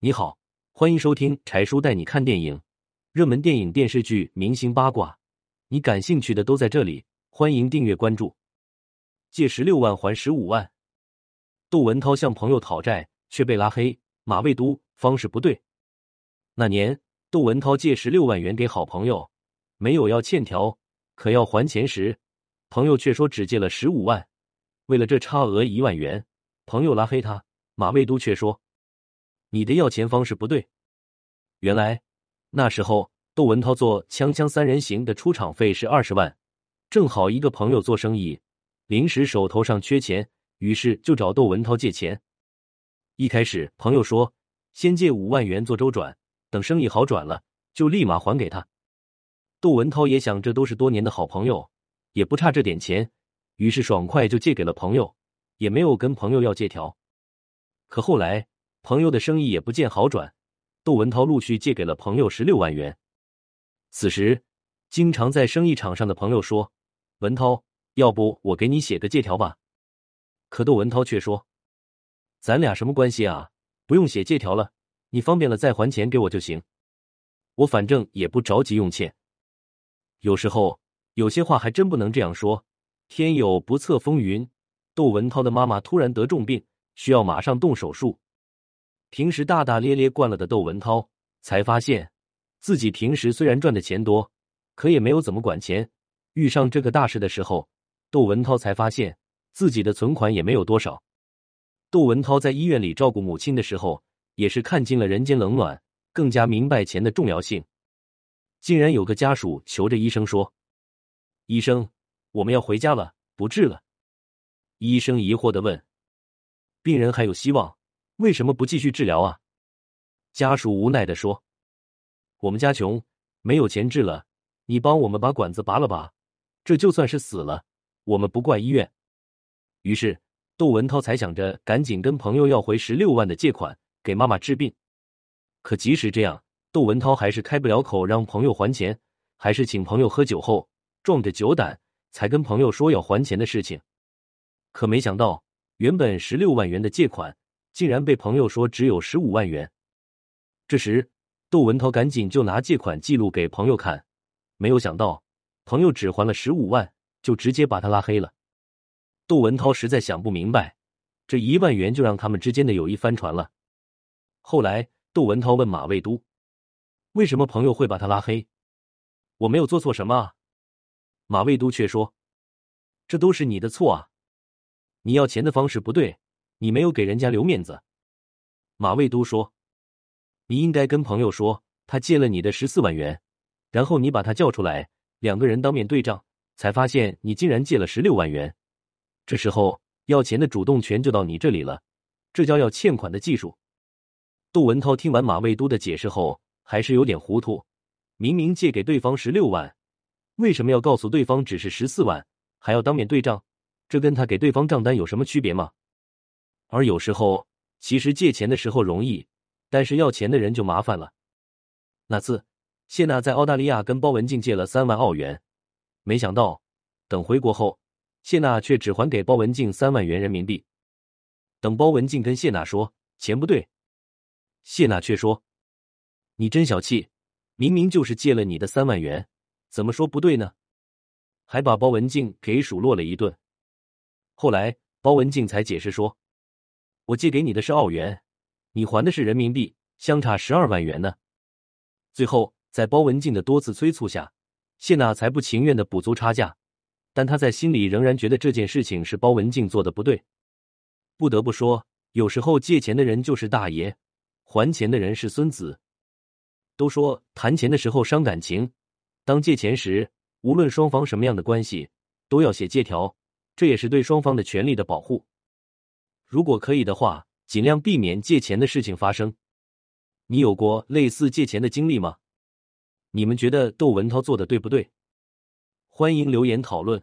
你好，欢迎收听柴叔带你看电影，热门电影、电视剧、明星八卦，你感兴趣的都在这里。欢迎订阅关注。借十六万还十五万，窦文涛向朋友讨债却被拉黑，马未都方式不对。那年，窦文涛借十六万元给好朋友，没有要欠条，可要还钱时，朋友却说只借了十五万。为了这差额一万元，朋友拉黑他，马未都却说。你的要钱方式不对。原来那时候窦文涛做《锵锵三人行》的出场费是二十万，正好一个朋友做生意，临时手头上缺钱，于是就找窦文涛借钱。一开始朋友说先借五万元做周转，等生意好转了就立马还给他。窦文涛也想这都是多年的好朋友，也不差这点钱，于是爽快就借给了朋友，也没有跟朋友要借条。可后来。朋友的生意也不见好转，窦文涛陆续借给了朋友十六万元。此时，经常在生意场上的朋友说：“文涛，要不我给你写个借条吧？”可窦文涛却说：“咱俩什么关系啊？不用写借条了，你方便了再还钱给我就行。我反正也不着急用钱。有时候有些话还真不能这样说。天有不测风云，窦文涛的妈妈突然得重病，需要马上动手术。”平时大大咧咧惯了的窦文涛，才发现自己平时虽然赚的钱多，可也没有怎么管钱。遇上这个大事的时候，窦文涛才发现自己的存款也没有多少。窦文涛在医院里照顾母亲的时候，也是看尽了人间冷暖，更加明白钱的重要性。竟然有个家属求着医生说：“医生，我们要回家了，不治了。”医生疑惑的问：“病人还有希望？”为什么不继续治疗啊？家属无奈的说：“我们家穷，没有钱治了，你帮我们把管子拔了吧，这就算是死了，我们不怪医院。”于是窦文涛才想着赶紧跟朋友要回十六万的借款给妈妈治病。可即使这样，窦文涛还是开不了口让朋友还钱，还是请朋友喝酒后壮着酒胆才跟朋友说要还钱的事情。可没想到，原本十六万元的借款。竟然被朋友说只有十五万元。这时，窦文涛赶紧就拿借款记录给朋友看，没有想到朋友只还了十五万，就直接把他拉黑了。窦文涛实在想不明白，这一万元就让他们之间的友谊翻船了。后来，窦文涛问马未都：“为什么朋友会把他拉黑？我没有做错什么啊？”马未都却说：“这都是你的错啊！你要钱的方式不对。”你没有给人家留面子，马未都说：“你应该跟朋友说，他借了你的十四万元，然后你把他叫出来，两个人当面对账，才发现你竟然借了十六万元。这时候要钱的主动权就到你这里了，这叫要欠款的技术。”窦文涛听完马未都的解释后，还是有点糊涂。明明借给对方十六万，为什么要告诉对方只是十四万，还要当面对账？这跟他给对方账单有什么区别吗？而有时候，其实借钱的时候容易，但是要钱的人就麻烦了。那次，谢娜在澳大利亚跟包文婧借了三万澳元，没想到等回国后，谢娜却只还给包文婧三万元人民币。等包文婧跟谢娜说钱不对，谢娜却说：“你真小气，明明就是借了你的三万元，怎么说不对呢？”还把包文婧给数落了一顿。后来，包文婧才解释说。我借给你的是澳元，你还的是人民币，相差十二万元呢。最后，在包文婧的多次催促下，谢娜才不情愿的补足差价，但她在心里仍然觉得这件事情是包文婧做的不对。不得不说，有时候借钱的人就是大爷，还钱的人是孙子。都说谈钱的时候伤感情，当借钱时，无论双方什么样的关系，都要写借条，这也是对双方的权利的保护。如果可以的话，尽量避免借钱的事情发生。你有过类似借钱的经历吗？你们觉得窦文涛做的对不对？欢迎留言讨论。